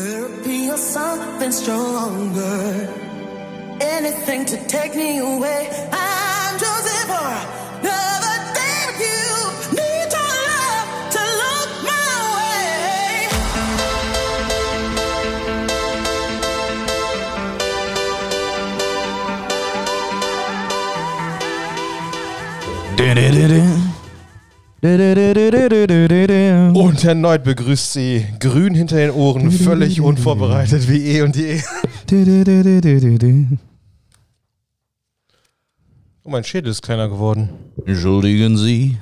Therapy or something stronger. Anything to take me away. I'm choosing for another day you. Need your love to look my way. Und erneut begrüßt sie grün hinter den Ohren, völlig unvorbereitet wie eh und je. Oh, mein Schädel ist kleiner geworden. Entschuldigen Sie,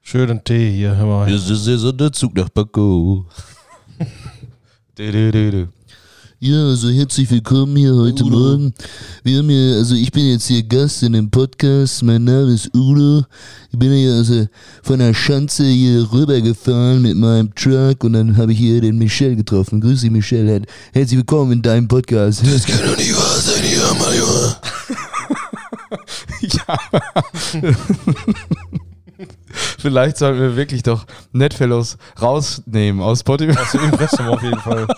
Schönen Tee hier, hör mal. es ist der Zug nach Paco. Ja, also herzlich willkommen hier heute Morgen. Wir haben hier, also ich bin jetzt hier Gast in dem Podcast. Mein Name ist Udo. Ich bin hier also von der Schanze hier rübergefahren mit meinem Truck und dann habe ich hier den Michel getroffen. Grüß dich, Michel. Herzlich willkommen in deinem Podcast. Das kann doch nicht wahr sein, hier, Mario. Vielleicht sollten wir wirklich doch Netfellows rausnehmen aus Spotify. Aus dem Impressum auf jeden Fall.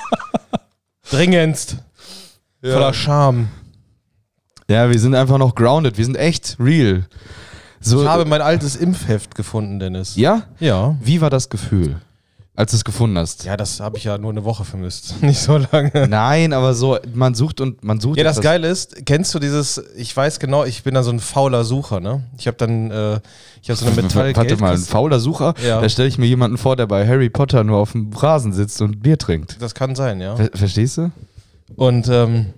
Dringendst. Voller Charme. Ja, wir sind einfach noch grounded. Wir sind echt real. So, Ich habe mein altes Impfheft gefunden, Dennis. ja? Ja. Wie war das Gefühl, als du es gefunden hast? Ja, das habe ich ja nur eine Woche vermisst. Nicht so lange. Nein, aber so, man sucht und man sucht. Ja, das Geile ist, kennst du dieses, ich weiß genau, ich bin da so ein fauler Sucher, ne? Ich habe dann, äh, ich habe so eine metall Warte mal, ein fauler Sucher? Ja. Da stelle ich mir jemanden vor, der bei Harry Potter nur auf dem Rasen sitzt und Bier trinkt. Das kann sein, ja. Ver verstehst du? Und ähm,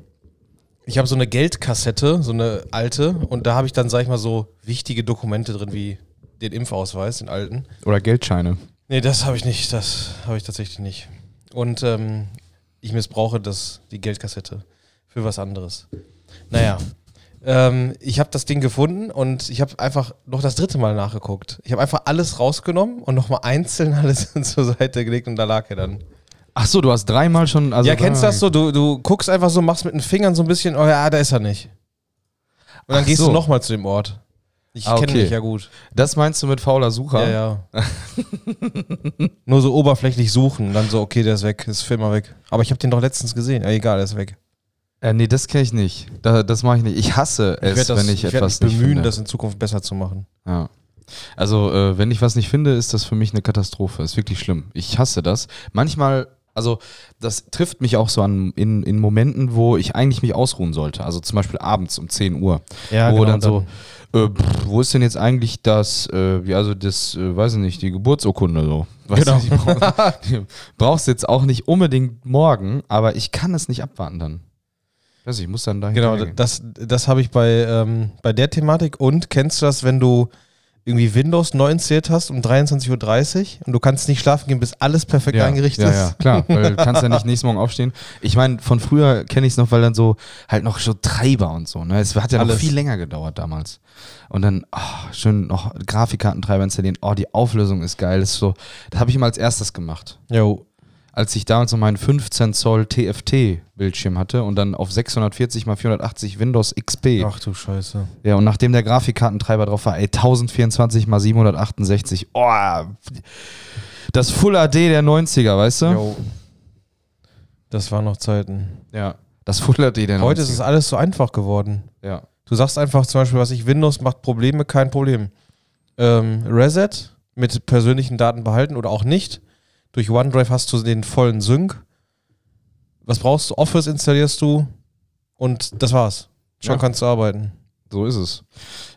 ich habe so eine Geldkassette, so eine alte, und da habe ich dann, sag ich mal, so wichtige Dokumente drin, wie den Impfausweis, den alten. Oder Geldscheine. Nee, das habe ich nicht, das habe ich tatsächlich nicht. Und ähm, ich missbrauche das, die Geldkassette für was anderes. Naja, ähm, ich habe das Ding gefunden und ich habe einfach noch das dritte Mal nachgeguckt. Ich habe einfach alles rausgenommen und nochmal einzeln alles zur Seite gelegt und da lag er dann. Ach so, du hast dreimal schon. Also, ja, kennst du das so? Du, du guckst einfach so, machst mit den Fingern so ein bisschen, oh ja, da ist er nicht. Und dann Ach gehst so. du nochmal zu dem Ort. Ich Ah, kenne okay. dich ja gut. Das meinst du mit fauler Sucher? Ja, ja. Nur so oberflächlich suchen, dann so, okay, der ist weg, ist immer weg. Aber ich habe den doch letztens gesehen. Ja, egal, der ist weg. Äh, nee, das kenne ich nicht. Da, das mache ich nicht. Ich hasse Ich es, werde das- wenn ich, ich etwas mich nicht bemühen, finde. das in Zukunft besser zu machen. Ja. Also, äh, wenn ich was nicht finde, ist das für mich eine Katastrophe. Ist wirklich schlimm. Ich hasse das. Manchmal, also, das trifft mich auch so an in, in Momenten, wo ich eigentlich mich ausruhen sollte. Also zum Beispiel abends um 10 Uhr. Ja, wo genau, dann so, äh, pff, wo ist denn jetzt eigentlich das, äh, also das, äh, weiß ich nicht, die Geburtsurkunde so. Weißt Genau. du, die brauch- die brauchst jetzt auch nicht unbedingt morgen, aber ich kann es nicht abwarten dann. Ich, ich muss dann dahin. Genau, das, das habe ich bei, ähm, bei der Thematik. Und kennst du das, wenn du irgendwie Windows neu installiert hast um 23.30 Uhr und du kannst nicht schlafen gehen, bis alles perfekt ja, eingerichtet ja, ist? Ja, klar, weil du kannst ja nicht nächsten Morgen aufstehen. Ich meine, von früher kenne ich es noch, weil dann so halt noch so Treiber und so. Ne? Es hat ja noch Alles. viel länger gedauert damals. Und dann ah, schön noch Grafikkartentreiber installieren. Oh, die Auflösung ist geil. Das ist so, das habe ich immer als erstes gemacht. Jo. Als ich damals noch meinen 15 Zoll TFT-Bildschirm hatte und dann auf 640 x 480 Windows XP. Ach du Scheiße. Ja, und nachdem der Grafikkartentreiber drauf war, ey, 1024 x 768, oh, das Full AD der 90er, weißt du? Jo. Das waren noch Zeiten. Ja. Das Full AD der 90er. Heute ist es alles so einfach geworden. Ja. Du sagst einfach zum Beispiel, was ich, Windows macht Probleme, kein Problem. Ähm, Reset mit persönlichen Daten behalten oder auch nicht. Durch OneDrive hast du den vollen Sync. Was brauchst du? Office installierst du und das war's. Schon Ja. kannst du arbeiten. So ist es.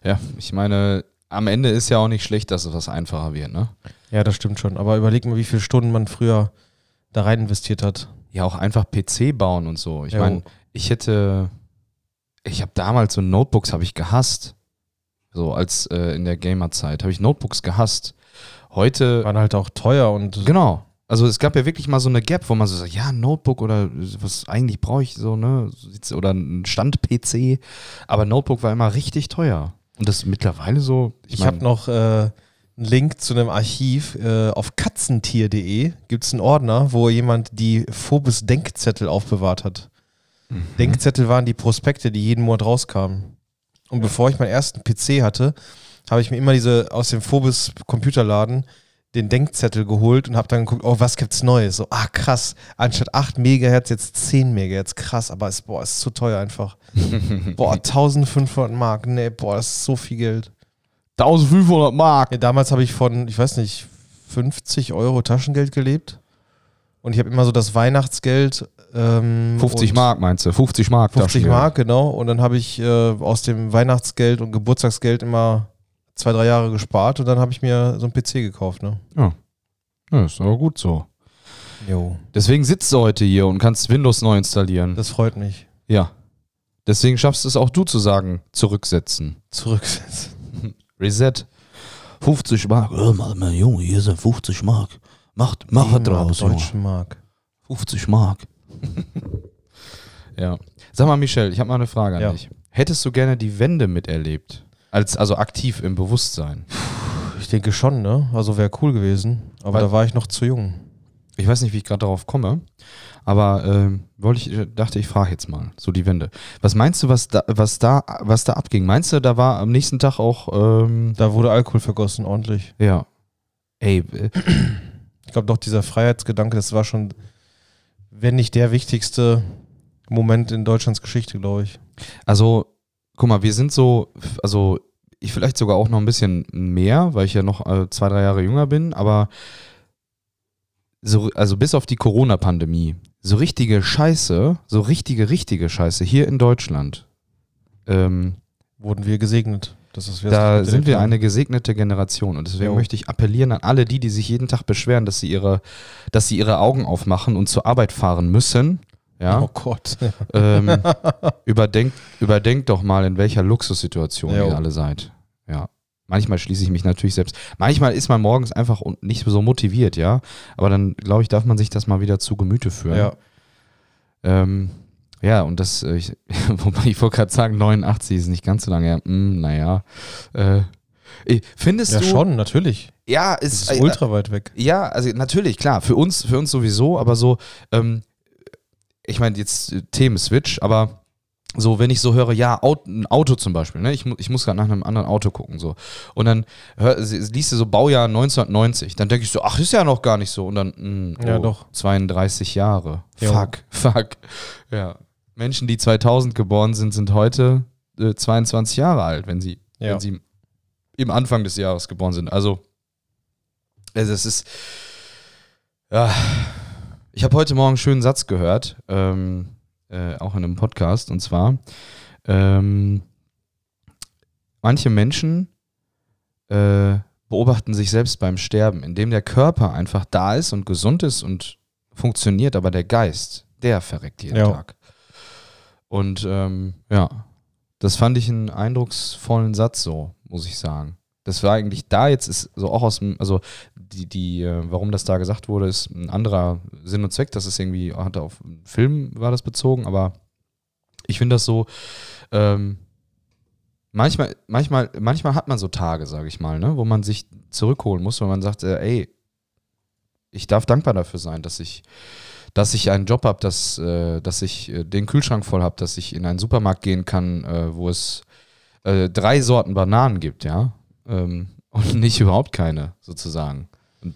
Ja, ich meine, am Ende ist ja auch nicht schlecht, dass es was einfacher wird, ne? Ja, das stimmt schon. Aber überleg mal, wie viele Stunden man früher da rein investiert hat. Ja, auch einfach PC bauen und so. Ich Jo. meine, ich hätte, ich habe damals so Notebooks habe ich gehasst. So als äh, in der Gamerzeit habe ich Notebooks gehasst. Heute, Waren halt auch teuer und genau. Also es gab ja wirklich mal so eine Gap, wo man so sagt, ja, ein Notebook oder was eigentlich brauche ich so, ne? Oder ein Stand-PC. Aber Notebook war immer richtig teuer. Und das mittlerweile so. Ich, mein- habe noch äh, einen Link zu einem Archiv. Äh, auf katzentier.de gibt es einen Ordner, wo jemand die Phobos Denkzettel aufbewahrt hat. Mhm. Denkzettel waren die Prospekte, die jeden Monat rauskamen. Und bevor ich meinen ersten PC hatte, habe ich mir immer diese aus dem Phobos Computerladen den Denkzettel geholt und habe dann geguckt, oh, was gibt's Neues? So, ah, krass. Anstatt 8 Megahertz jetzt 10 Megahertz. Krass, aber es, boah, ist zu teuer einfach. boah, 1500 Mark. Nee, boah, das ist so viel Geld. 1500 Mark. Ja, damals habe ich von, ich weiß nicht, 50 Euro Taschengeld gelebt. Und ich habe immer so das Weihnachtsgeld. Ähm, 50 und Mark meinst du? 50 Mark. 50 Taschengeld. Mark, genau. Und dann habe ich äh, aus dem Weihnachtsgeld und Geburtstagsgeld immer zwei, drei Jahre gespart und dann habe ich mir so einen PC gekauft, ne? Ja, ist aber gut so. Jo. Deswegen sitzt du heute hier und kannst Windows neu installieren. Das freut mich. ja. Deswegen schaffst es auch du zu sagen, zurücksetzen. Zurücksetzen. Reset. 50 Mark. Mal, mein Junge, hier sind 50 Mark. Macht, mach was draus. Deutsche Mark. 50 Mark. ja. Sag mal, Michel, ich habe mal eine Frage an Ja. dich. Hättest du gerne die Wende miterlebt? Als, also aktiv im Bewusstsein. Ich denke schon, ne? Also wäre cool gewesen. Aber Weil- da war ich noch zu jung. Ich weiß nicht, wie ich gerade darauf komme, aber ähm, wollte ich, äh, dachte ich, frage jetzt mal, so die Wende. Was meinst du, was da, was da, was da abging? Meinst du, da war am nächsten Tag auch, ähm, Da wurde Alkohol vergossen, ordentlich. ja, ey, äh, Ich glaube doch, dieser Freiheitsgedanke, das war schon, wenn nicht der wichtigste Moment in Deutschlands Geschichte, glaube ich. Also, guck mal, wir sind so, also ich vielleicht sogar auch noch ein bisschen mehr, weil ich ja noch äh, zwei, drei Jahre jünger bin, aber so, also bis auf die Corona-Pandemie, so richtige Scheiße, so richtige, richtige Scheiße hier in Deutschland, ähm, Wurden wir gesegnet. Das ist, da sind wir eine gesegnete Generation und deswegen Jo. möchte ich appellieren an alle die, die sich jeden Tag beschweren, dass sie ihre, dass sie ihre Augen aufmachen und zur Arbeit fahren müssen. Ja, Oh Gott. ähm, überdenkt, überdenkt doch mal, in welcher Luxussituation Jo. ihr alle seid. Ja. Manchmal schließe ich mich natürlich selbst. Manchmal ist man morgens einfach nicht so motiviert, ja. Aber dann, glaube ich, darf man sich das mal wieder zu Gemüte führen. Ja. Ähm, ja, und das, äh, ich, wobei ich wollte gerade sagen, 89 ist nicht ganz so lange her. Hm, naja. Äh, findest Ja, du. schon, natürlich. Ja, ist, ist äh, ultra weit weg. ja, also natürlich, klar, für uns, für uns sowieso, aber so, ähm, ich meine, jetzt Themenswitch, aber so, wenn ich so höre, ja, Auto, ein Auto zum Beispiel, ne? ich, ich muss gerade nach einem anderen Auto gucken, so. Und dann hör, sie- liest du so Baujahr 1990, dann denke ich so, ach, ist ja noch gar nicht so. Und dann, mh, Ja, oh, doch. 32 Jahre. Jo. Fuck, fuck. Ja. Menschen, die 2000 geboren sind, sind heute äh, 22 Jahre alt, wenn sie, Ja. wenn sie im Anfang des Jahres geboren sind. Also, also es ist, ja, ich habe heute Morgen einen schönen Satz gehört, ähm, äh, auch in einem Podcast, und zwar, ähm, manche Menschen äh, beobachten sich selbst beim Sterben, indem der Körper einfach da ist und gesund ist und funktioniert, aber der Geist, der verreckt jeden Ja. Tag. Und ähm, ja, das fand ich einen eindrucksvollen Satz so, muss ich sagen. Das war eigentlich da jetzt ist so auch aus dem, also die, die, äh, warum das da gesagt wurde, ist ein anderer Sinn und Zweck. Das ist irgendwie, hatte auf Film war das bezogen, aber ich finde das so, ähm, manchmal, manchmal, manchmal hat man so Tage, sage ich mal, ne, wo man sich zurückholen muss, weil man sagt, äh, ey, ich darf dankbar dafür sein, dass ich, dass ich einen Job habe, dass, äh, dass ich äh, den Kühlschrank voll habe, dass ich in einen Supermarkt gehen kann, äh, wo es äh, drei Sorten Bananen gibt, ja, ähm, und nicht überhaupt keine, sozusagen. Und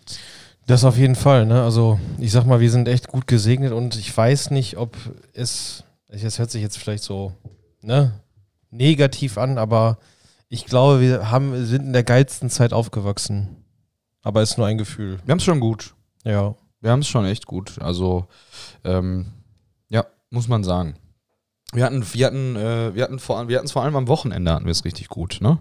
Das auf jeden Fall, ne? Also ich sag mal, wir sind echt gut gesegnet und ich weiß nicht, ob es, es hört sich jetzt vielleicht so, ne, negativ an, aber ich glaube, wir haben, sind in der geilsten Zeit aufgewachsen. Aber ist nur ein Gefühl. wir haben es schon gut. Ja. Wir haben es schon echt gut. Also, ähm, ja, muss man sagen. Wir hatten, wir hatten, äh, wir hatten vor, allem- wir hatten es vor allem am Wochenende hatten wir es richtig gut, ne?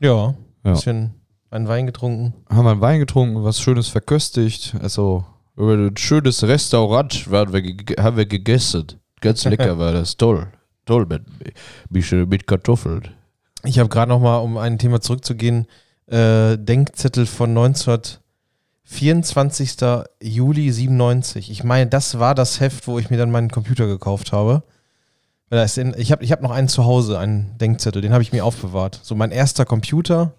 Ja. Ja. Bisschen einen Wein getrunken. Haben wir einen Wein getrunken, was Schönes verköstigt. Also, über ein schönes Restaurant waren wir, haben wir gegessen. Ganz lecker war das. Toll. Toll mit, mit, mit Kartoffeln. Ich habe gerade noch mal, um ein Thema zurückzugehen, äh, Denkzettel von 1924. Juli 97. Ich meine, das war das Heft, wo ich mir dann meinen Computer gekauft habe. Weil da ist in, ich habe ich hab noch einen zu Hause, einen Denkzettel, den habe ich mir aufbewahrt. So mein erster Computer.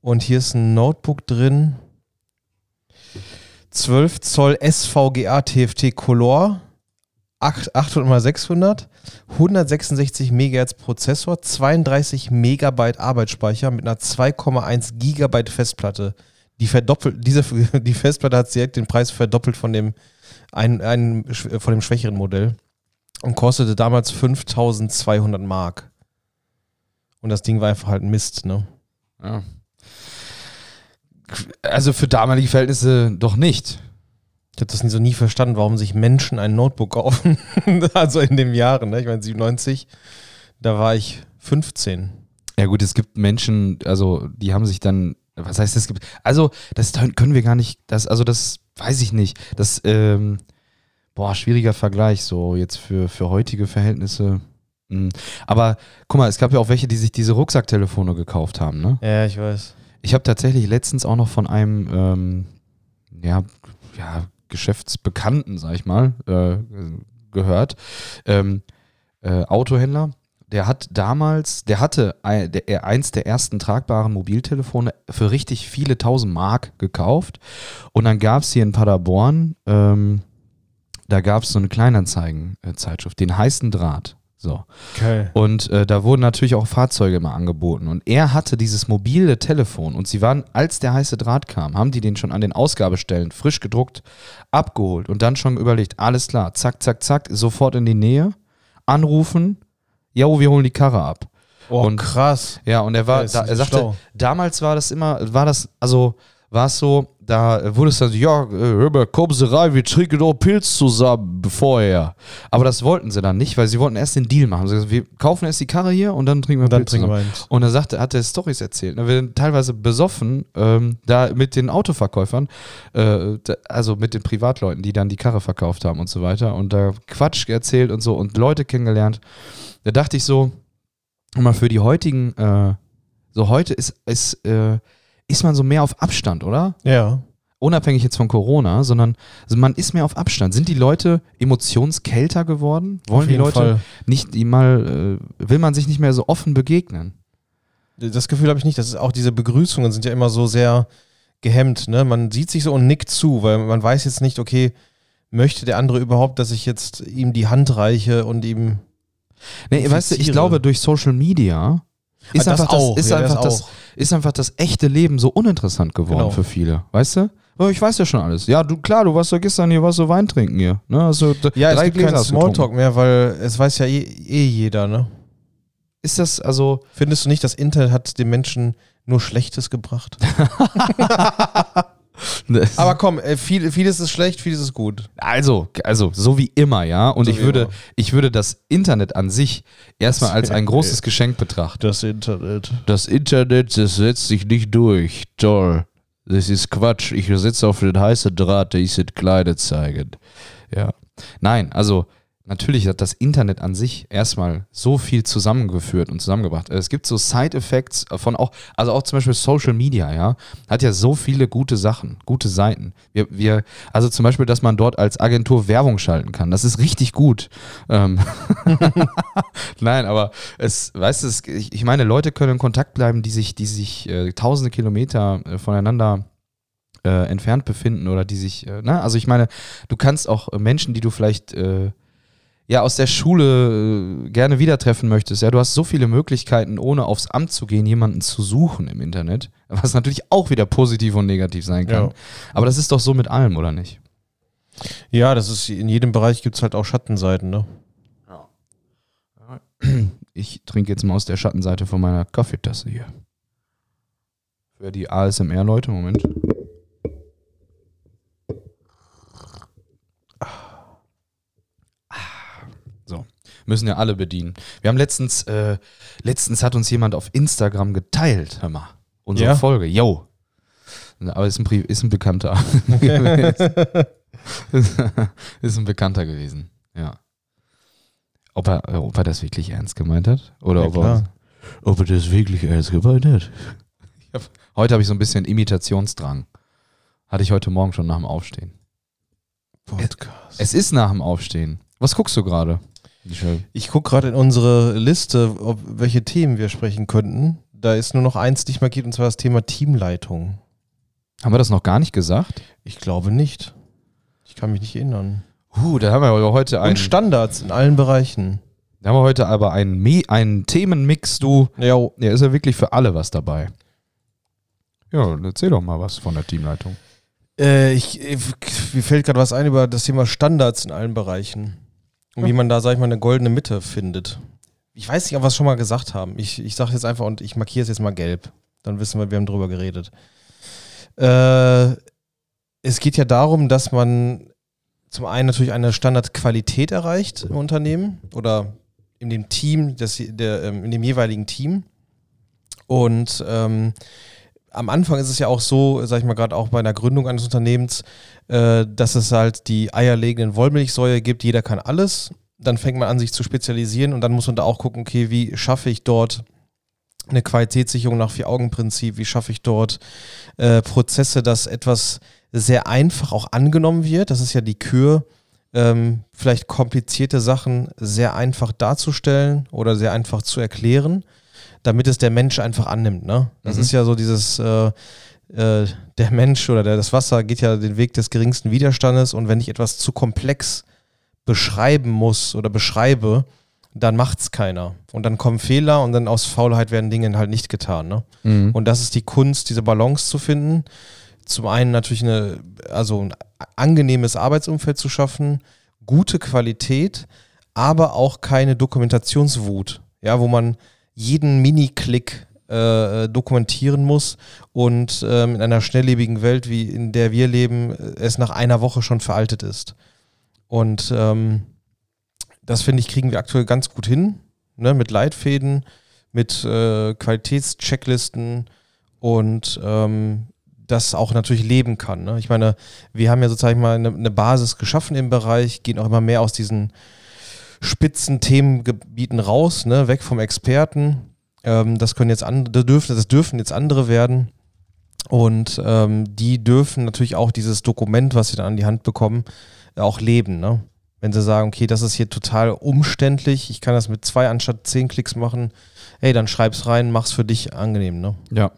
Und hier ist ein Notebook drin. 12 Zoll SVGA TFT Color. 8, 800 mal 600. 166 Megahertz Prozessor, 32 Megabyte Arbeitsspeicher mit einer 2,1 Gigabyte Festplatte. Die verdoppelt, diese, die Festplatte hat direkt den Preis verdoppelt von dem, ein, ein, von dem schwächeren Modell und kostete damals 5200 Mark. Und das Ding war einfach halt Mist, ne? Ja. Also für damalige Verhältnisse doch nicht. Ich habe das nie so nie verstanden, warum sich Menschen ein Notebook kaufen. also in dem Jahren, ne? Ich meine 97, da war ich 15. Ja gut, es gibt Menschen, also die haben sich dann, was heißt es gibt, also das können wir gar nicht, das, also das weiß ich nicht, das, ähm, boah, schwieriger Vergleich so jetzt für, für heutige Verhältnisse. Hm. Aber guck mal, es gab ja auch welche, die sich diese Rucksacktelefone gekauft haben, ne? Ja, ich weiß. Ich habe tatsächlich letztens auch noch von einem, ähm, ja, ja, Geschäftsbekannten, sag ich mal, äh, gehört, ähm, äh, Autohändler, der hat damals, der hatte ein, der, eins der ersten tragbaren Mobiltelefone für richtig viele tausend Mark gekauft. Und dann gab es hier in Paderborn, ähm, da gab es so eine Kleinanzeigenzeitschrift, den heißen Draht. So. Okay. Und äh, da wurden natürlich auch Fahrzeuge immer angeboten. Und er hatte dieses mobile Telefon und sie waren, als der heiße Draht kam, haben die den schon an den Ausgabestellen frisch gedruckt, abgeholt und dann schon überlegt, alles klar, zack, zack, zack, sofort in die Nähe, anrufen, ja, wir holen die Karre ab. Oh, Und- krass. Ja, und er war, da, er sagte, schlau. damals war das immer, war das, also war es so, da wurde es dann so, ja, äh, hör mal, kommen Sie rein, wir trinken doch Pilz zusammen vorher. Aber das wollten sie dann nicht, weil sie wollten erst den Deal machen. Sie gesagt, wir kaufen erst die Karre hier und dann trinken wir Und dann Pilz wir zusammen. eins. Und er sagte, hat er Stories erzählt. Ne? Wir sind teilweise besoffen, ähm, da mit den Autoverkäufern, äh, da, also mit den Privatleuten, die dann die Karre verkauft haben und so weiter. Und da Quatsch erzählt und so und Leute kennengelernt. Da dachte ich so, mal für die heutigen, äh, so heute ist, ist, äh, ist man so mehr auf Abstand, oder? Ja. Unabhängig jetzt von Corona, sondern also man ist mehr auf Abstand. Sind die Leute emotionskälter geworden? Wollen die Leute Fall. nicht die mal, äh, will man sich nicht mehr so offen begegnen? Das Gefühl habe ich nicht. Das ist auch diese Begrüßungen sind ja immer so sehr gehemmt. Ne? Man sieht sich so und nickt zu, weil man weiß jetzt nicht, okay, möchte der andere überhaupt, dass ich jetzt ihm die Hand reiche und ihm. Nee, weißt du, ich glaube, durch Social Media ist, das einfach, das, auch, ist, ja, einfach das das, ist einfach das echte Leben so uninteressant geworden Genau. für viele. Weißt du? Oh, ich weiß ja schon alles. Ja, du, klar, du warst ja gestern hier, warst so Wein trinken hier. Ne? Also, Ja, es gibt Gläser keinen Smalltalk mehr, weil es weiß ja eh, eh jeder, ne? Ist das also. Findest du nicht, das Internet hat den Menschen nur Schlechtes gebracht? Aber komm, äh, viel, vieles ist schlecht, vieles ist gut. Also, also, so wie immer, ja. Und So ich würde, immer. ich würde das Internet an sich erstmal als ein großes Geschenk betrachten. Das Internet. Das Internet, das setzt sich nicht durch. Toll. Das ist Quatsch. Ich sitze auf den heißen Draht, der ist in Kleine zeigen. Ja. Nein, also natürlich hat das Internet an sich erstmal so viel zusammengeführt und zusammengebracht. Es gibt so Side-Effects von auch, also auch zum Beispiel Social Media, ja, hat ja so viele gute Sachen, gute Seiten. Wir, wir, also zum Beispiel, dass man dort als Agentur Werbung schalten kann, das ist richtig gut. Ähm, Nein, aber es, weißt du, ich, ich meine, Leute können in Kontakt bleiben, die sich, die sich äh, tausende Kilometer äh, voneinander äh, entfernt befinden oder die sich, äh, ne? Also ich meine, du kannst auch äh, Menschen, die du vielleicht äh, ja aus der Schule äh, gerne wieder treffen möchtest, ja, du hast so viele Möglichkeiten, ohne aufs Amt zu gehen, jemanden zu suchen im Internet, was natürlich auch wieder positiv und negativ sein kann. Ja. Aber das ist doch so mit allem, oder nicht? Ja, das ist in jedem Bereich gibt es halt auch Schattenseiten, ne? Ich trinke jetzt mal aus der Schattenseite von meiner Kaffeetasse hier. Für die ASMR-Leute, Moment. So, müssen ja alle bedienen. Wir haben letztens, äh, letztens hat uns jemand auf Instagram geteilt, hör mal, unsere Ja? Folge. Yo. Aber ist ein, Pri- ist ein Bekannter. ist ein Bekannter gewesen, ja. Ob er, ob er das wirklich ernst gemeint hat? Oder Ja, ob, er, ob er das wirklich ernst gemeint hat? Hab, heute habe ich so ein bisschen Imitationsdrang. Hatte ich heute Morgen schon nach dem Aufstehen. Podcast. Es ist nach dem Aufstehen. Was guckst du gerade? Ich gucke gerade in unsere Liste, ob, welche Themen wir sprechen könnten. Da ist nur noch eins nicht markiert, und zwar das Thema Teamleitung. Haben wir das noch gar nicht gesagt? Ich glaube nicht. Ich kann mich nicht erinnern. Uh, da haben wir aber heute einen, Und Standards in allen Bereichen. da haben wir heute aber einen, Me einen Themenmix, du. Ja, Ja, ist ja wirklich für alle was dabei. Ja, erzähl doch mal was von der Teamleitung. Äh, ich, äh, mir fällt gerade was ein über das Thema Standards in allen Bereichen. Und wie man da, sag ich mal, eine goldene Mitte findet. Ich weiß nicht, ob wir es schon mal gesagt haben. Ich, ich sage jetzt einfach und ich markiere es jetzt mal gelb. Dann wissen wir, wir haben drüber geredet. Äh, es geht ja darum, dass man zum einen natürlich eine Standardqualität erreicht im Unternehmen oder in dem Team, das, der, ähm, in dem jeweiligen Team. Und ähm, am Anfang ist es ja auch so, sag ich mal gerade auch bei einer Gründung eines Unternehmens, äh, dass es halt die eierlegenden Wollmilchsäue gibt, jeder kann alles. Dann fängt man an, sich zu spezialisieren und dann muss man da auch gucken, okay, wie schaffe ich dort eine Qualitätssicherung nach Vier-Augen-Prinzip, wie schaffe ich dort äh, Prozesse, dass etwas sehr einfach auch angenommen wird. Das ist ja die Kür, ähm, vielleicht komplizierte Sachen sehr einfach darzustellen oder sehr einfach zu erklären damit es der Mensch einfach annimmt. Ne? Das Mhm. ist ja so dieses, äh, äh, der Mensch oder der, das Wasser geht ja den Weg des geringsten Widerstandes und wenn ich etwas zu komplex beschreiben muss oder beschreibe, dann macht's keiner. Und dann kommen Fehler und dann aus Faulheit werden Dinge halt nicht getan. Ne? Mhm. Und das ist die Kunst, diese Balance zu finden. Zum einen natürlich eine, also ein angenehmes Arbeitsumfeld zu schaffen, gute Qualität, aber auch keine Dokumentationswut. Ja, wo man jeden Mini-Klick äh, dokumentieren muss und ähm, in einer schnelllebigen Welt, wie in der wir leben, äh, es nach einer Woche schon veraltet ist. Und ähm, das finde ich, kriegen wir aktuell ganz gut hin, ne, mit Leitfäden, mit äh, Qualitätschecklisten und ähm, das auch natürlich leben kann. Ne? Ich meine, wir haben ja sozusagen mal eine, eine Basis geschaffen im Bereich, gehen auch immer mehr aus diesen spitzen Themengebieten raus, ne? weg vom Experten. Ähm, das können jetzt andere, dürfen, das dürfen jetzt andere werden. Und ähm, die dürfen natürlich auch dieses Dokument, was sie dann an die Hand bekommen, auch leben. Ne? Wenn sie sagen, okay, das ist hier total umständlich, ich kann das mit zwei anstatt zehn Klicks machen, hey, dann schreib's rein, mach's für dich angenehm. Ne? Ja.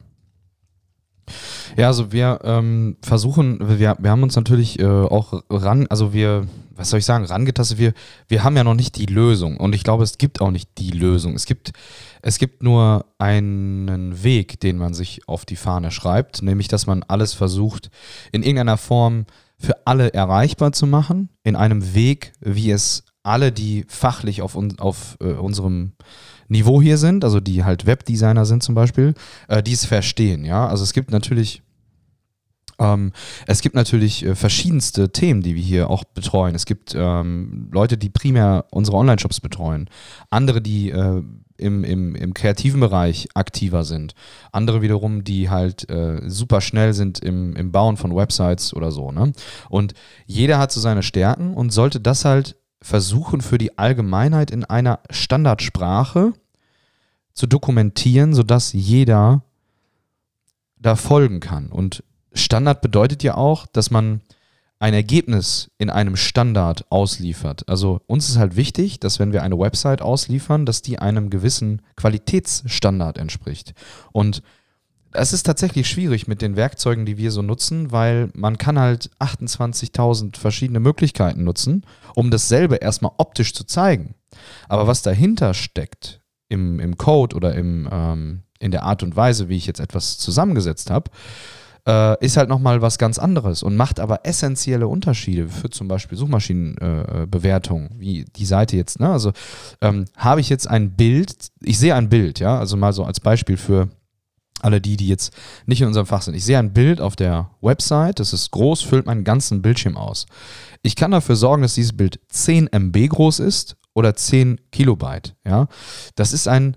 Ja, also wir ähm, versuchen, wir, wir haben uns natürlich äh, auch ran, also wir, was soll ich sagen, rangetastet, wir, wir haben ja noch nicht die Lösung und ich glaube, es gibt auch nicht die Lösung. Es gibt, es gibt nur einen Weg, den man sich auf die Fahne schreibt, nämlich, dass man alles versucht, in irgendeiner Form für alle erreichbar zu machen, in einem Weg, wie es alle, die fachlich auf, un, auf äh, unserem Niveau hier sind, also die halt Webdesigner sind zum Beispiel, äh, die es verstehen, ja. Also es gibt natürlich, ähm, es gibt natürlich äh, verschiedenste Themen, die wir hier auch betreuen. Es gibt ähm, Leute, die primär unsere Online-Shops betreuen, andere, die äh, im, im, im kreativen Bereich aktiver sind, andere wiederum, die halt äh, super schnell sind im, im Bauen von Websites oder so, ne? Und jeder hat so seine Stärken und sollte das halt versuchen für die Allgemeinheit in einer Standardsprache zu dokumentieren, sodass jeder da folgen kann. Und Standard bedeutet ja auch, dass man ein Ergebnis in einem Standard ausliefert. Also uns ist halt wichtig, dass wenn wir eine Website ausliefern, dass die einem gewissen Qualitätsstandard entspricht. Und es ist tatsächlich schwierig mit den Werkzeugen, die wir so nutzen, weil man kann halt 28.000 verschiedene Möglichkeiten nutzen, um dasselbe erstmal optisch zu zeigen. Aber was dahinter steckt im, im Code oder im, ähm, in der Art und Weise, wie ich jetzt etwas zusammengesetzt habe, äh, ist halt nochmal was ganz anderes und macht aber essentielle Unterschiede für zum Beispiel Suchmaschinenbewertung, äh, wie die Seite jetzt. Ne? Also ähm, habe ich jetzt ein Bild, ich sehe ein Bild, ja, also mal so als Beispiel für alle die, die jetzt nicht in unserem Fach sind. Ich sehe ein Bild auf der Website, das ist groß, füllt meinen ganzen Bildschirm aus. Ich kann dafür sorgen, dass dieses Bild 10 MB groß ist oder 10 Kilobyte. Ja? Das ist ein,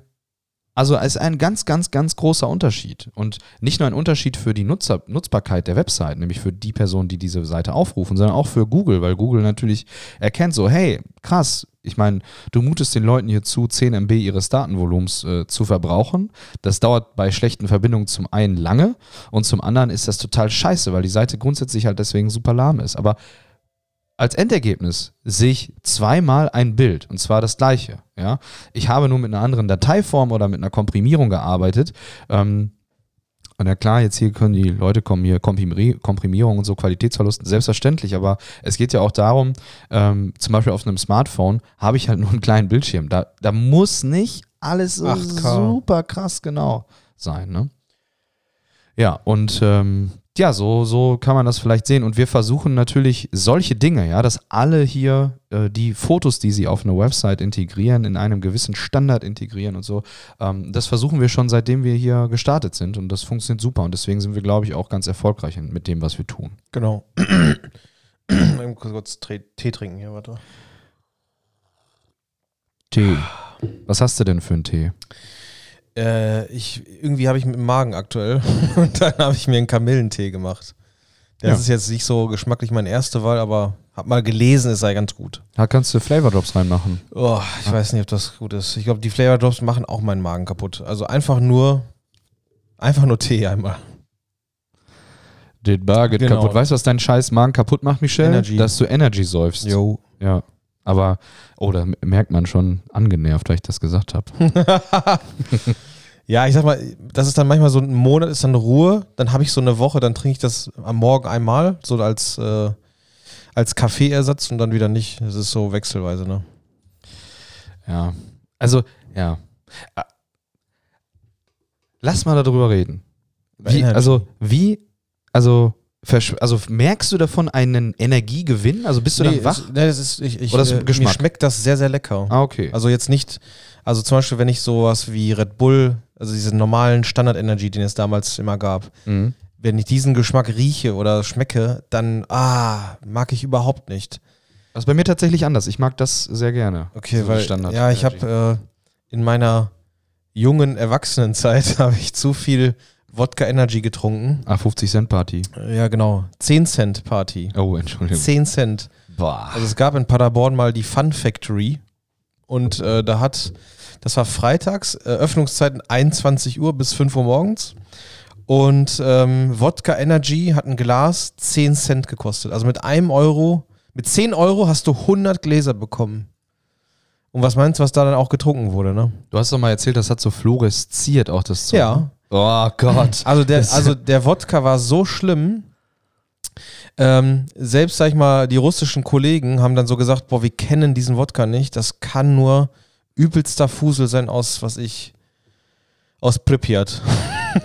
also es ist ein ganz, ganz, ganz großer Unterschied. Und nicht nur ein Unterschied für die Nutzer, Nutzbarkeit der Website, nämlich für die Personen, die diese Seite aufrufen, sondern auch für Google, weil Google natürlich erkennt so, hey, krass, ich meine, du mutest den Leuten hier zu, 10 MB ihres Datenvolumens äh, zu verbrauchen. Das dauert bei schlechten Verbindungen zum einen lange und zum anderen ist das total scheiße, weil die Seite grundsätzlich halt deswegen super lahm ist. Aber als Endergebnis sehe ich zweimal ein Bild und zwar das gleiche. Ja? Ich habe nur mit einer anderen Dateiform oder mit einer Komprimierung gearbeitet. Ähm, und ja klar, jetzt hier können die Leute kommen hier Komprimier Komprimierung und so Qualitätsverlusten, selbstverständlich, aber es geht ja auch darum, ähm, zum Beispiel auf einem Smartphone habe ich halt nur einen kleinen Bildschirm. Da, da muss nicht alles so 8K. super krass genau sein, ne? Ja, und ähm, ja, so, so kann man das vielleicht sehen. Und wir versuchen natürlich solche Dinge, ja, dass alle hier äh, die Fotos, die sie auf eine Website integrieren, in einem gewissen Standard integrieren und so. Ähm, das versuchen wir schon, seitdem wir hier gestartet sind. Und das funktioniert super. Und deswegen sind wir, glaube ich, auch ganz erfolgreich mit dem, was wir tun. Genau. Eben kurz Tee, Tee trinken hier, warte. Tee. Was hast du denn für einen Tee? Äh, ich, irgendwie habe ich mit dem Magen aktuell und dann habe ich mir einen Kamillentee gemacht. Das Ja. ist jetzt nicht so geschmacklich meine erste Wahl, aber habe mal gelesen, es sei ganz gut. Da kannst du Flavor Drops reinmachen. Oh, ich weiß nicht, ob das gut ist. Ich glaube, die Flavor Drops machen auch meinen Magen kaputt. Also einfach nur, einfach nur Tee einmal. Den Magen Genau. kaputt. Weißt du, was deinen scheiß Magen kaputt macht, Michelle? Energy. Dass du Energy säufst. Jo. Ja. Aber, oh, da merkt man schon angenervt, weil ich das gesagt habe. Ja, ich sag mal, das ist dann manchmal so ein Monat ist dann Ruhe, dann habe ich so eine Woche, dann trinke ich das am Morgen einmal, so als, äh, als Kaffeeersatz und dann wieder nicht. Das ist so wechselweise, ne? Ja. Also, ja. Lass mal darüber reden. Wie, also, wie, also, also merkst du davon einen Energiegewinn? Also bist du Nee, dann wach? Es, nee, das ist, ich, ich, Oder ist äh, Geschmack? Mir schmeckt das sehr, sehr lecker. ah, okay. Also jetzt nicht, also zum Beispiel, wenn ich sowas wie Red Bull, also diese normalen Standard-Energy, den es damals immer gab, Mhm. wenn ich diesen Geschmack rieche oder schmecke, dann, ah, mag ich überhaupt nicht. Das ist bei mir tatsächlich anders. Ich mag das sehr gerne. Okay, So weil, Standard ja, ich habe äh, in meiner jungen Erwachsenenzeit habe ich zu viel Wodka Energy getrunken. Ah, 50 Cent Party. Ja, genau. 10 Cent Party. Oh, Entschuldigung. 10 Cent. Boah. Also es gab in Paderborn mal die Fun Factory und äh, da hat, das war freitags, äh, Öffnungszeiten 21 Uhr bis 5 Uhr morgens und ähm, Wodka Energy hat ein Glas 10 Cent gekostet. Also mit einem Euro, mit 10 Euro hast du 100 Gläser bekommen. Und was meinst du, was da dann auch getrunken wurde, ne? Du hast doch mal erzählt, das hat so fluoresziert auch das Zeug. Ja. Oh Gott. Also der, also der Wodka war so schlimm. Ähm, selbst, sag ich mal, die russischen Kollegen haben dann so gesagt, boah, wir kennen diesen Wodka nicht. Das kann nur übelster Fusel sein aus, was ich, aus Pripyat.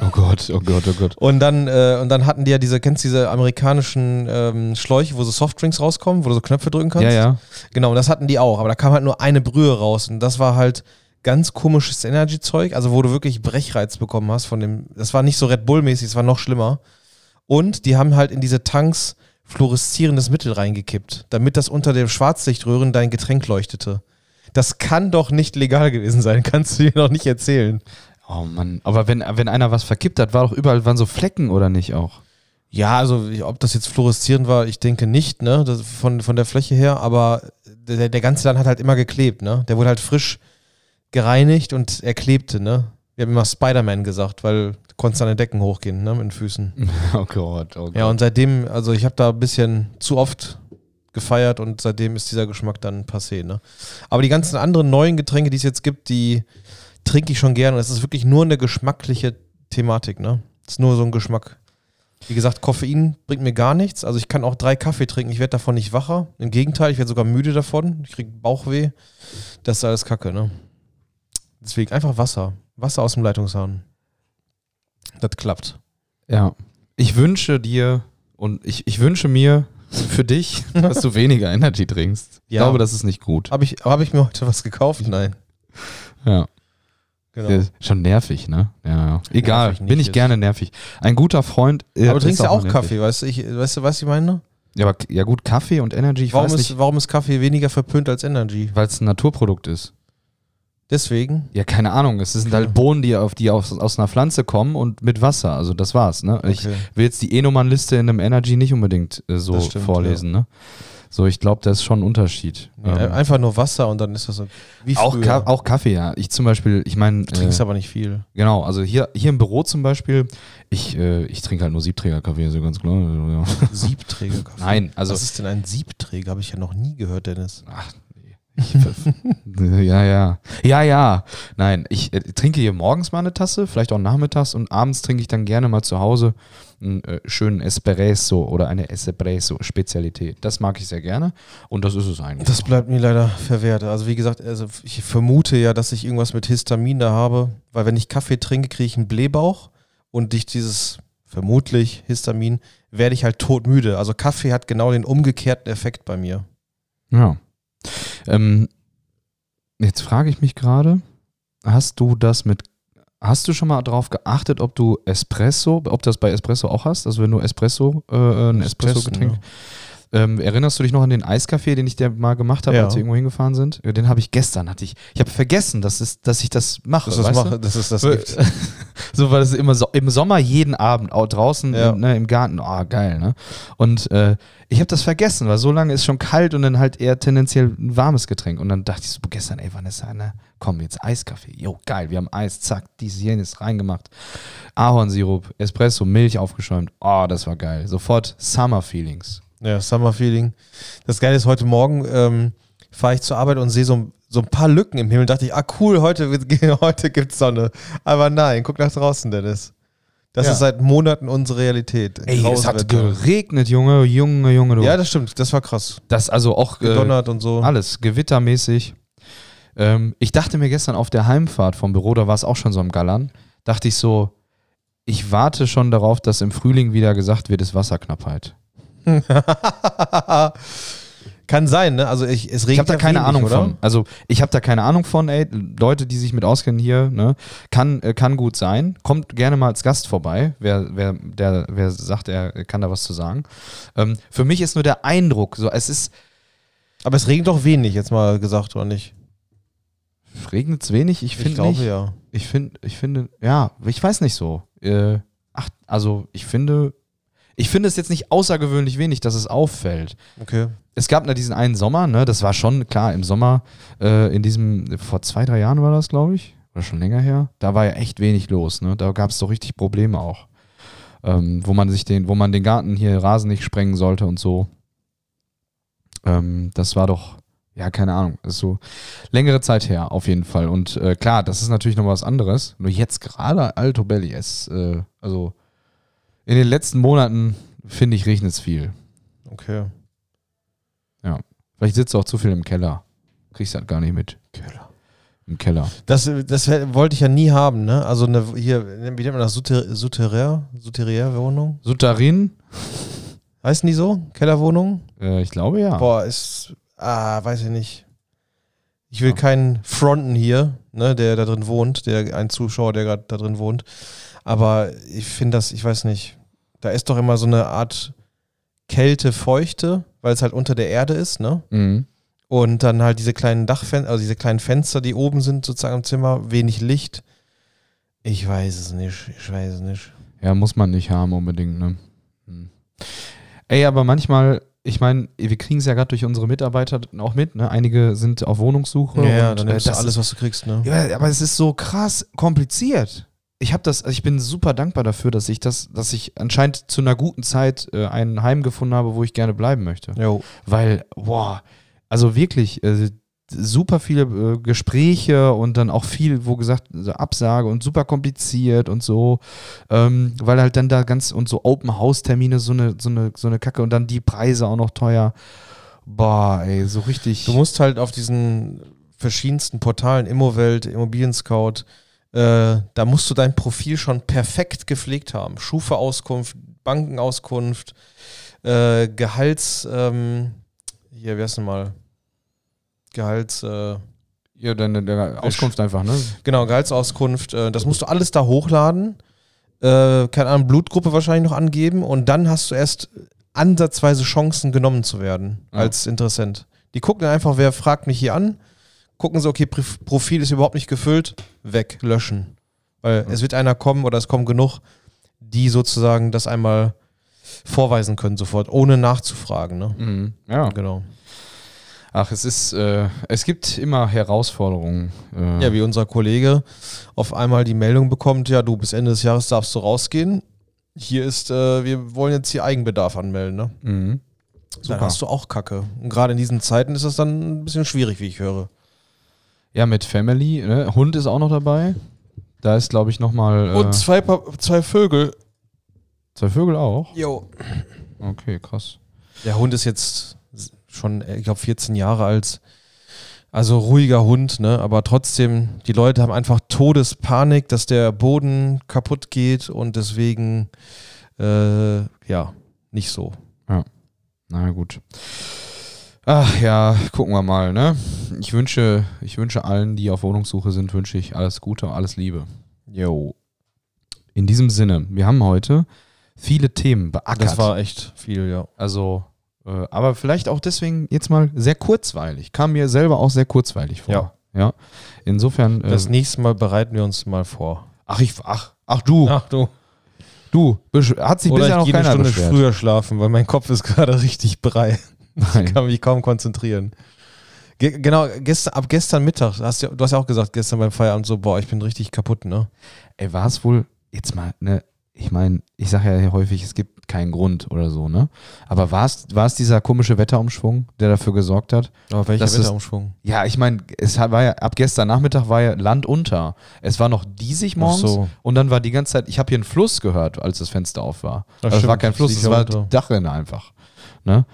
Oh Gott, oh Gott, oh Gott. Und dann, äh, und dann hatten die ja diese, kennst du diese amerikanischen ähm, Schläuche, wo so Softdrinks rauskommen, wo du so Knöpfe drücken kannst? Ja, ja. Genau, und das hatten die auch, aber da kam halt nur eine Brühe raus und das war halt ganz komisches Energy-Zeug, also wo du wirklich Brechreiz bekommen hast von dem, das war nicht so Red Bull-mäßig, es war noch schlimmer. Und die haben halt in diese Tanks fluoreszierendes Mittel reingekippt, damit das unter dem Schwarzlichtröhren dein Getränk leuchtete. Das kann doch nicht legal gewesen sein, kannst du dir noch nicht erzählen. Oh Mann. Aber wenn, wenn einer was verkippt hat, war doch überall waren so Flecken oder nicht auch? Ja, also ob das jetzt fluoreszierend war, ich denke nicht, ne, das von, von der Fläche her, aber der, der ganze Land hat halt immer geklebt, ne. Der wurde halt frisch gereinigt und er klebte, ne. Wir haben immer Spider-Man gesagt, weil du konntest an den Decken hochgehen, ne, mit den Füßen. Oh Gott, oh Gott. Ja, und seitdem, also ich habe da ein bisschen zu oft gefeiert und seitdem ist dieser Geschmack dann passé, ne. Aber die ganzen anderen neuen Getränke, die es jetzt gibt, die trinke ich schon gern und es ist wirklich nur eine geschmackliche Thematik, ne. Es ist nur so ein Geschmack. Wie gesagt, Koffein bringt mir gar nichts. Also ich kann auch drei Kaffee trinken, ich werde davon nicht wacher. Im Gegenteil, ich werde sogar müde davon. Ich kriege Bauchweh. Das ist alles Kacke, ne? Deswegen einfach Wasser. Wasser aus dem Leitungshahn. Das klappt. Ja. Ich wünsche dir und ich, ich wünsche mir für dich, dass du weniger Energy trinkst. Ich Ja. glaube, das ist nicht gut. Habe ich, hab ich mir heute was gekauft? Nein. Ja. Genau. Schon nervig, ne? Ja, ja. Egal, Nervig bin ich ist. gerne nervig. Ein guter Freund. äh, Aber du trinkst ja auch nervig. Kaffee, weißt du? Ich, weißt du, was ich meine? Ja, aber ja gut, Kaffee und Energy, Warum ist, nicht, warum ist Kaffee weniger verpönt als Energy? weil es ein Naturprodukt ist. Deswegen? Ja, keine Ahnung. Es sind Okay. halt Bohnen, die, auf, die aus, aus einer Pflanze kommen und mit Wasser. Also das war's. Ne? Ich Okay. will jetzt die E-Nummern-Liste in einem Energy nicht unbedingt äh, so stimmt, vorlesen. Ne? So, ich glaube, das ist schon ein Unterschied. Ja, Ähm, einfach nur Wasser und dann ist das so. Wie auch. Ka auch Kaffee, ja. Ich zum Beispiel, ich meine, Du trinkst äh, aber nicht viel. genau, also hier, hier im Büro zum Beispiel, ich, äh, ich trinke halt nur Siebträger-Kaffee, so ganz klar. Also, ja. Siebträgerkaffee. Nein, also Was ist denn ein Siebträger? Habe ich ja noch nie gehört, Dennis. Ach, ja, ja. Ja, ja. Nein, ich äh, trinke hier morgens mal eine Tasse, vielleicht auch nachmittags und abends trinke ich dann gerne mal zu Hause einen äh, schönen Espresso oder eine Espresso-Spezialität. Das mag ich sehr gerne und das ist es eigentlich. Das bleibt mir leider verwehrt. Also wie gesagt, also ich vermute ja, dass ich irgendwas mit Histamin da habe, weil wenn ich Kaffee trinke, kriege ich einen Blähbauch und durch dieses vermutlich Histamin, werde ich halt todmüde. Also Kaffee hat genau den umgekehrten Effekt bei mir. Ja. Ähm, jetzt frage ich mich gerade, hast du das mit, hast du schon mal darauf geachtet, ob du Espresso, ob das bei Espresso auch hast? Also wenn du Espresso, äh, ein Das Espresso-Getränk. testen, Ähm, erinnerst du dich noch an den Eiskaffee, den ich dir mal gemacht habe, Ja. als wir irgendwo hingefahren sind? Ja, Den habe ich gestern, hatte ich. Ich habe vergessen, dass, es, dass ich das mache. Dass, das mache, dass es das Weil- gibt. so war das immer so, im Sommer jeden Abend, auch draußen Ja. im, ne, im Garten. Oh, geil, ne? Und äh, ich habe das vergessen, weil so lange ist schon kalt und dann halt eher tendenziell ein warmes Getränk. Und dann dachte ich so gestern, ey, Vanessa, ne? Komm, jetzt Eiskaffee. Jo, geil, wir haben Eis, zack, dies, jenes reingemacht. Ahornsirup, Espresso, Milch aufgeschäumt. Oh, das war geil. Sofort Summer Feelings. Ja, Summer Feeling. Das Geile ist, heute Morgen ähm, fahre ich zur Arbeit und sehe so, so ein paar Lücken im Himmel. Dachte ich, ah cool, heute, heute gibt's Sonne. Aber nein, guck nach draußen, Dennis. Das Ja. ist seit Monaten unsere Realität. Ey, es hat geregnet, Junge, Junge, Junge. Du. Ja, das stimmt. Das war krass. das also auch äh, Gedonnert und so. Alles, gewittermäßig. Ähm, ich dachte mir gestern auf der Heimfahrt vom Büro, da war es auch schon so am Gallern, dachte ich so, ich warte schon darauf, dass im Frühling wieder gesagt wird, es ist Wasserknappheit. Kann sein, ne? Also ich, es regnet Ich habe da keine wenig, Ahnung oder? von. Also ich habe da keine Ahnung von, ey. Leute, die sich mit auskennen hier, ne, kann, äh, kann gut sein. Kommt gerne mal als Gast vorbei, wer, wer, der, wer sagt, er kann da was zu sagen. Ähm, für mich ist nur der Eindruck, so es ist, Aber es regnet doch wenig, jetzt mal gesagt, oder nicht? regnet es wenig, ich Ich finde glaube nicht. ja. Ich finde, ich finde, ja, ich weiß nicht so. Äh, ach, also ich finde, ich finde es jetzt nicht außergewöhnlich wenig, dass es auffällt. Okay. Es gab da diesen einen Sommer, ne, das war schon klar im Sommer, äh, in diesem, vor zwei, drei Jahren war das, glaube ich, oder schon länger her, da war ja echt wenig los, ne, da gab es doch richtig Probleme auch. Ähm, wo man sich den, wo man den Garten hier Rasen nicht sprengen sollte und so. Ähm, das war doch, ja, keine Ahnung, ist so längere Zeit her, auf jeden Fall. Und äh, klar, das ist natürlich noch was anderes. Nur jetzt gerade Alto Belli, es, äh, also in den letzten Monaten, finde ich, regnet es viel. Okay. Vielleicht sitzt du auch zu viel im Keller. Kriegst halt gar nicht mit. Keller. Im Keller. Das, das wollte ich ja nie haben, ne? Also eine, hier, wie nennt man das? Souter- Souterrain? Souterrain-Wohnung? Sutarin? Heißen die so? Kellerwohnung? Äh, ich glaube ja. Boah, ist, ah, weiß ich nicht. Ich will keinen fronten hier, ne, der da drin wohnt, der ein Zuschauer, der gerade da drin wohnt. Aber ich finde das, ich weiß nicht, da ist doch immer so eine Art Kälte, Feuchte, weil es halt unter der Erde ist, ne? Mhm. Und dann halt diese kleinen Dachfenster, also diese kleinen Fenster, die oben sind sozusagen im Zimmer, wenig Licht. Ich weiß es nicht, ich weiß es nicht. Ja, muss man nicht haben unbedingt, ne? Hm. Ey, aber manchmal, ich meine, wir kriegen es ja gerade durch unsere Mitarbeiter auch mit, ne? Einige sind auf Wohnungssuche. Ja, und, dann äh, nimmst du das alles, was du kriegst, ne? Ja, aber es ist so krass kompliziert. Ich habe das, also ich bin super dankbar dafür, dass ich das, dass ich anscheinend zu einer guten Zeit äh, ein Heim gefunden habe, wo ich gerne bleiben möchte. Jo. Weil, boah, also wirklich, äh, super viele äh, Gespräche und dann auch viel, wo gesagt, so Absage und super kompliziert und so, ähm, weil halt dann da ganz und so Open House Termine so eine, so eine, so eine Kacke und dann die Preise auch noch teuer. Boah, ey, so richtig. Du musst halt auf diesen verschiedensten Portalen, Immowelt, Immobilien Scout, äh, da musst du dein Profil schon perfekt gepflegt haben. Schufa-Auskunft, Bankenauskunft, äh, Gehalts, ähm, hier, wie heißt denn mal? Gehalts, äh, ja, deine, deine Auskunft einfach, ne? genau, Gehaltsauskunft, äh, das musst du alles da hochladen. Äh, keine Ahnung, Blutgruppe wahrscheinlich noch angeben und dann hast du erst ansatzweise Chancen genommen zu werden Ja. als Interessent. Die gucken einfach, wer fragt mich hier an, gucken sie, okay, Profil ist überhaupt nicht gefüllt, weg, löschen. Weil es wird einer kommen oder es kommen genug, die sozusagen das einmal vorweisen können sofort, ohne nachzufragen. Ne? Mhm. Ja. Genau. Ach, es ist, äh, es gibt immer Herausforderungen. Äh, Ja, wie unser Kollege auf einmal die Meldung bekommt, ja, du bis Ende des Jahres darfst du rausgehen. Hier ist, äh, wir wollen jetzt hier Eigenbedarf anmelden. Ne? Mhm. Super. hast du auch Kacke. Und gerade in diesen Zeiten ist das dann ein bisschen schwierig, wie ich höre. Ja, mit Family. Ne? Hund ist auch noch dabei. Da ist, glaube ich, nochmal. Äh, Und zwei, Pa- zwei Vögel. zwei Vögel auch. Jo. Okay, krass. Der Hund ist jetzt schon, ich glaube, 14 Jahre alt. Also ruhiger Hund, ne? Aber trotzdem, die Leute haben einfach Todespanik, dass der Boden kaputt geht und deswegen äh, ja, nicht so. Na gut. Ach ja, gucken wir mal, ne? Ich wünsche, ich wünsche allen, die auf Wohnungssuche sind, wünsche ich alles Gute und alles Liebe. Jo. In diesem Sinne, wir haben heute viele Themen beackert. Das war echt viel, ja. also, äh, aber vielleicht auch deswegen jetzt mal sehr kurzweilig. Kam mir selber auch sehr kurzweilig vor. Ja. Ja. Insofern. Äh, Das nächste Mal bereiten wir uns mal vor. ach, ich, ach, ach du, Ach du. du, hat sich Oder bisher ich noch gehe eine keiner Stunde beschwert. früher schlafen, weil mein Kopf ist gerade richtig brei. Nein. Ich kann mich kaum konzentrieren. Ge genau, gestern, ab gestern Mittag, hast du, du hast ja auch gesagt, gestern beim Feierabend so, boah, ich bin richtig kaputt, ne? Ey, war es wohl, jetzt mal, ne, ich meine, ich sage ja häufig, es gibt keinen Grund oder so, ne? Aber war es, war es dieser komische Wetterumschwung, der dafür gesorgt hat? Aber welcher Das ist- Wetterumschwung? Ja, ich meine, es war ja, ab gestern Nachmittag war ja Land unter. Es war noch diesig morgens so. und dann war die ganze Zeit, ich habe hier einen Fluss gehört, als das Fenster auf war. Ach, also es war kein Fluss, das es war ja die unter. Dachrinne einfach. Ne?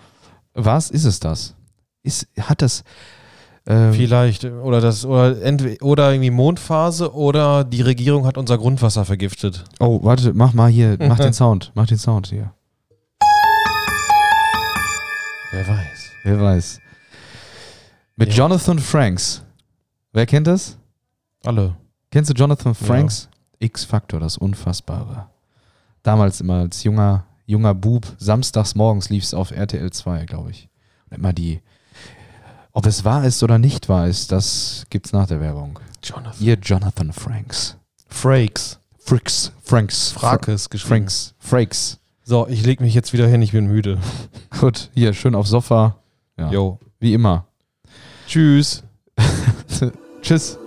Was ist es das? Ist, hat das. ähm, Vielleicht. Oder das, oder oder irgendwie Mondphase oder die Regierung hat unser Grundwasser vergiftet. oh, warte, mach mal hier, mach den Sound, mach den Sound hier. Wer weiß. Wer weiß. Mit Ja. Jonathan Franks. Wer kennt das? Alle. Kennst du Jonathan Franks? X-Faktor, das Unfassbare. Damals immer als junger, junger Bub, samstags morgens lief es auf RTL 2, glaube ich. Und immer die, ob es wahr ist oder nicht wahr ist, das gibt's nach der Werbung. Jonathan. Ihr Jonathan Franks. Frakes. Fricks. Franks. Frakes geschrieben. Franks. Frakes. So, ich leg mich jetzt wieder hin, ich bin müde. Gut, hier, schön aufs Sofa. Ja. Jo. Wie immer. Tschüss. Tschüss.